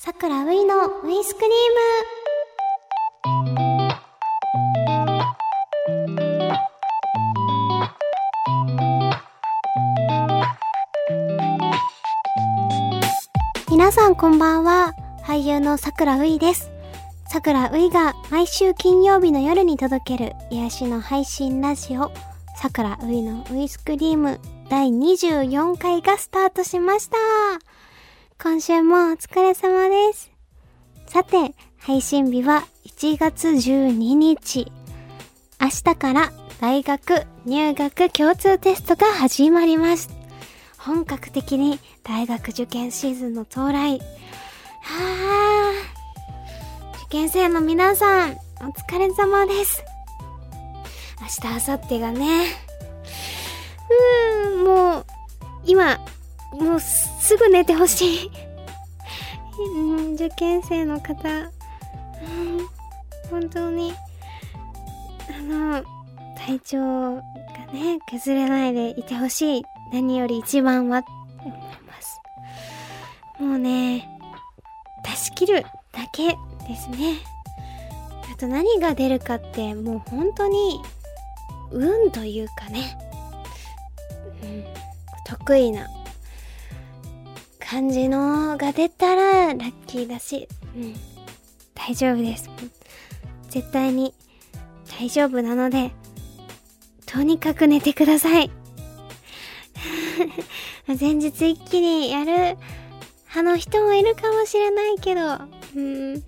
さくらういのウイスクリーム。皆さんこんばんは。俳優のさくらういです。さくらういが毎週金曜日の夜に届ける癒しの配信ラジオ。さくらういのウイスクリーム第24回がスタートしました。今週もお疲れ様です。さて配信日は1月12日。明日から大学入学共通テストが始まります。本格的に大学受験シーズンの到来。はあ受験生の皆さんお疲れ様です。明日明後日がね。うーんもう今もうすぐ寝てほしい。受験生の方。本当に。あの体調がね崩れないでいてほしい。何より一番はって思います。もうね出し切るだけですね。あと何が出るかってもう本当に運というかね、うん、得意な感じのが出たらラッキーだし、うん、大丈夫です。絶対に大丈夫なのでとにかく寝てください。前日一気にやる派の人もいるかもしれないけど、うん、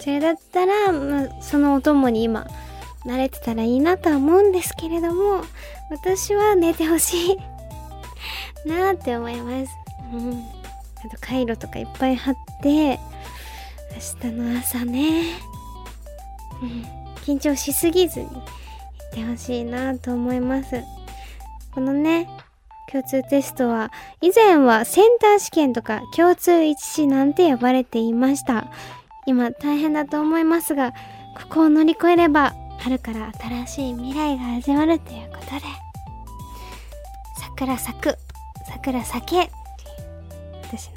それだったら、まあ、そのお供に今、慣れてたらいいなとは思うんですけれども、私は寝てほしい。なーって思います。うん。あと、カイロとかいっぱい貼って、明日の朝ね、うん、緊張しすぎずに行ってほしいなと思います。このね、共通テストは、以前はセンター試験とか共通一試なんて呼ばれていました。今大変だと思いますが、ここを乗り越えれば、春から新しい未来が始まるということで、桜咲く、桜咲け。私の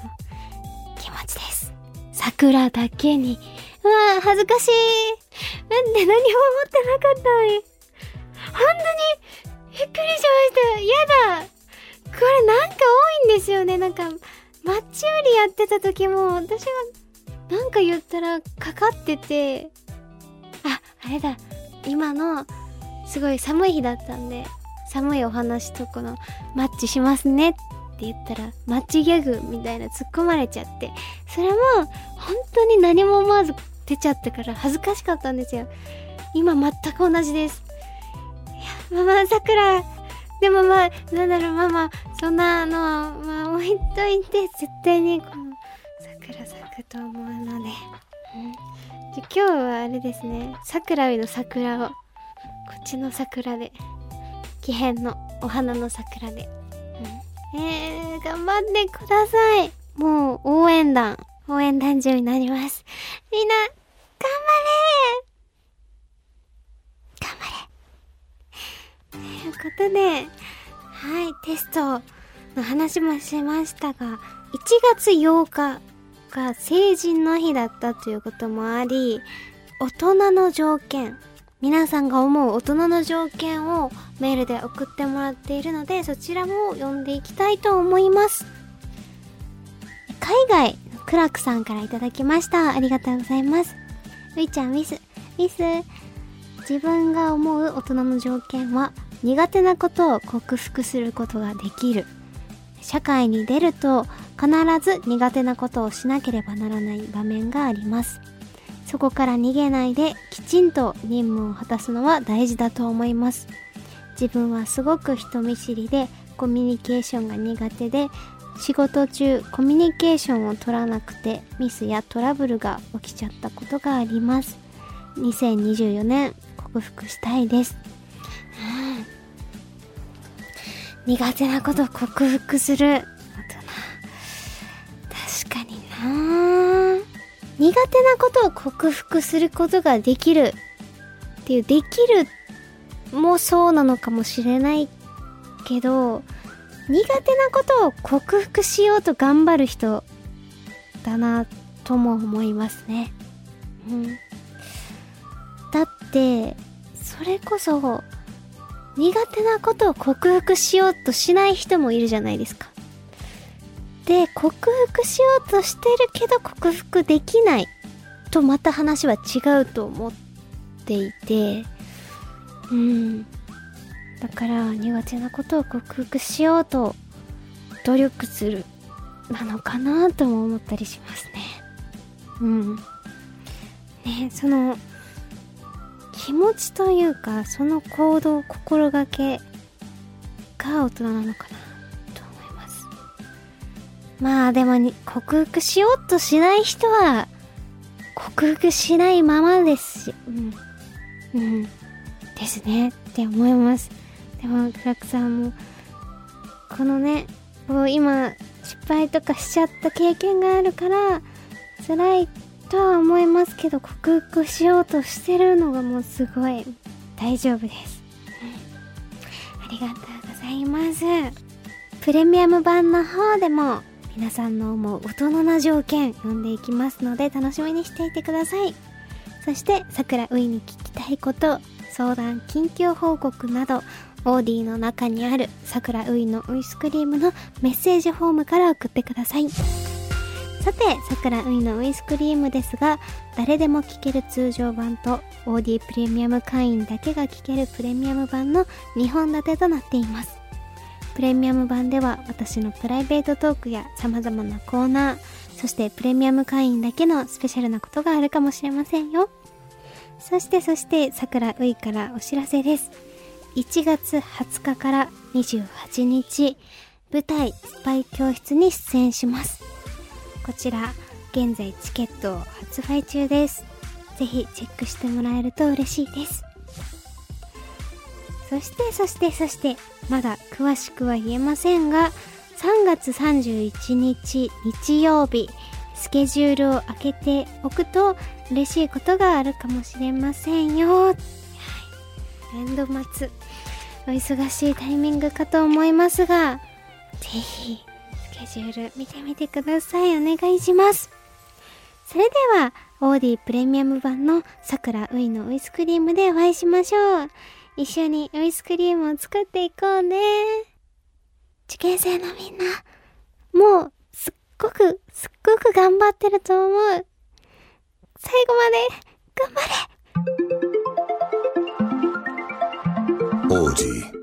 気持ちです。桜だけに、うわぁ、恥ずかしい。なんで何も思ってなかったのに。本当に、びっくりしました。やだ。これなんか多いんですよね。なんか、マッチ売りやってた時も、私がなんか言ったらかかってて、あ、あれだ、今のすごい寒い日だったんで、寒いお話とこのマッチしますねっって言ったら、マッチギャグみたいな突っ込まれちゃって、それも本当に何も思わず出ちゃったから恥ずかしかったんですよ。今全く同じです。いや、ママ、さくら、でもまあ、なんだろう、ママ、そんなあの、まあ置いといて、絶対にこの、桜咲くと思うので、うん、じゃ今日はあれですね。桜の桜をこっちの桜で木変のお花の桜で、えー、頑張ってください。もう応援団応援団長になります。みんな頑張れ。頑張れ。ということではいテストの話もしましたが1月8日が成人の日だったということもあり、大人の条件、皆さんが思う大人の条件をメールで送ってもらっているので、そちらも読んでいきたいと思います。海外の、クラクさんから頂きました。ありがとうございます。ういちゃん、ミス、ミス。自分が思う大人の条件は、苦手なことを克服することができる。社会に出ると必ず苦手なことをしなければならない場面がありますそこから逃げないできちんと任務を果たすのは大事だと思います。自分はすごく人見知りでコミュニケーションが苦手で仕事中コミュニケーションを取らなくてミスやトラブルが起きちゃったことがあります。2024年克服したいです、苦手なこと克服する。苦手なことを克服することができるっていうできるもそうなのかもしれないけど苦手なことを克服しようと頑張る人だなとも思いますね。うん。だって、それこそ、苦手なことを克服しようとしない人もいるじゃないですか。で、克服しようとしてるけど克服できないとまた話は違うと思っていて、うん。だから苦手なことを克服しようと努力するなのかなとも思ったりしますね。うん。ね、その気持ちというかその行動心がけが大人なのかなまあでもに克服しようとしない人は克服しないままですし。うん。うん。ですねって思います。でもクラクさんもこのねこう今失敗とかしちゃった経験があるから辛いとは思いますけど克服しようとしてるのがもうすごい大丈夫です、ありがとうございます。プレミアム版の方でも皆さんの思う大人な条件読んでいきますので楽しみにしていてくださいそして桜ういに聞きたいこと相談緊急報告などオーディの中にある桜ういのウイスクリームのメッセージフォームから送ってくださいさて、桜ういのウイスクリームですが、誰でも聴ける通常版と OD プレミアム会員だけが聴けるプレミアム版の2本立てとなっています。プレミアム版では私のプライベートトークや様々なコーナー、そしてプレミアム会員だけのスペシャルなことがあるかもしれませんよ。そしてそして桜ういからお知らせです。1月20日から28日、舞台スパイ教室に出演します。こちら現在チケットを発売中ですぜひチェックしてもらえると嬉しいですそしてそしてそしてまだ詳しくは言えませんが3月31日日曜日スケジュールを開けておくと嬉しいことがあるかもしれませんよ。はい。年度末、お忙しいタイミングかと思いますが、ぜひスケジュール見てみてください。お願いします。それでは、オーディプレミアム版の桜ういのウイスクリームでお会いしましょう。一緒にウイスクリームを作っていこうね。受験生のみんな、もう、すっごく、すっごく頑張ってると思う。最後まで、頑張れ王子